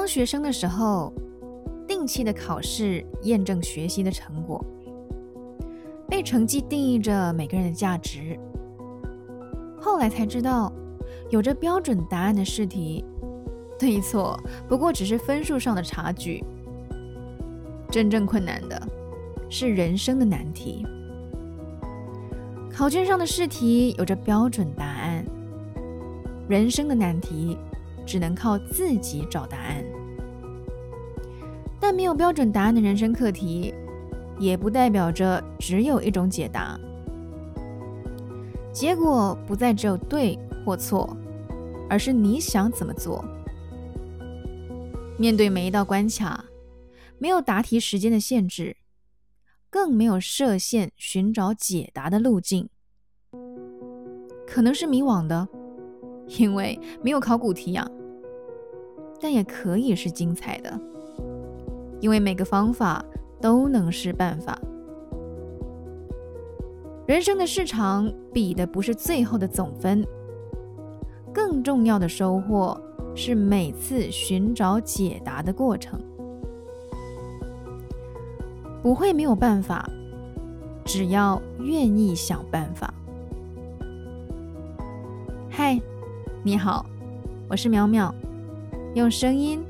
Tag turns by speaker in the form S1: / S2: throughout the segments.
S1: 当学生的时候，定期的考试验证学习的成果，被成绩定义着每个人的价值。后来才知道，有着标准答案的试题，对错不过只是分数上的差距。真正困难的是人生的难题。考卷上的试题有着标准答案，人生的难题只能靠自己找答案。但没有标准答案的人生课题，也不代表着只有一种解答。结果不再只有对或错，而是你想怎么做。面对每一道关卡。没有答题时间的限制，更没有设限寻找解答的路径，可能是迷惘的，因为没有考古题呀。但也可以是精彩的，因为每个方法都能是办法。人生的市场比的不是最后的总分，更重要的收获是每次寻找解答的过程。不会没有办法，只要愿意想办法。嗨，你好，我是淼淼，用声音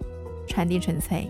S1: 传递纯粹。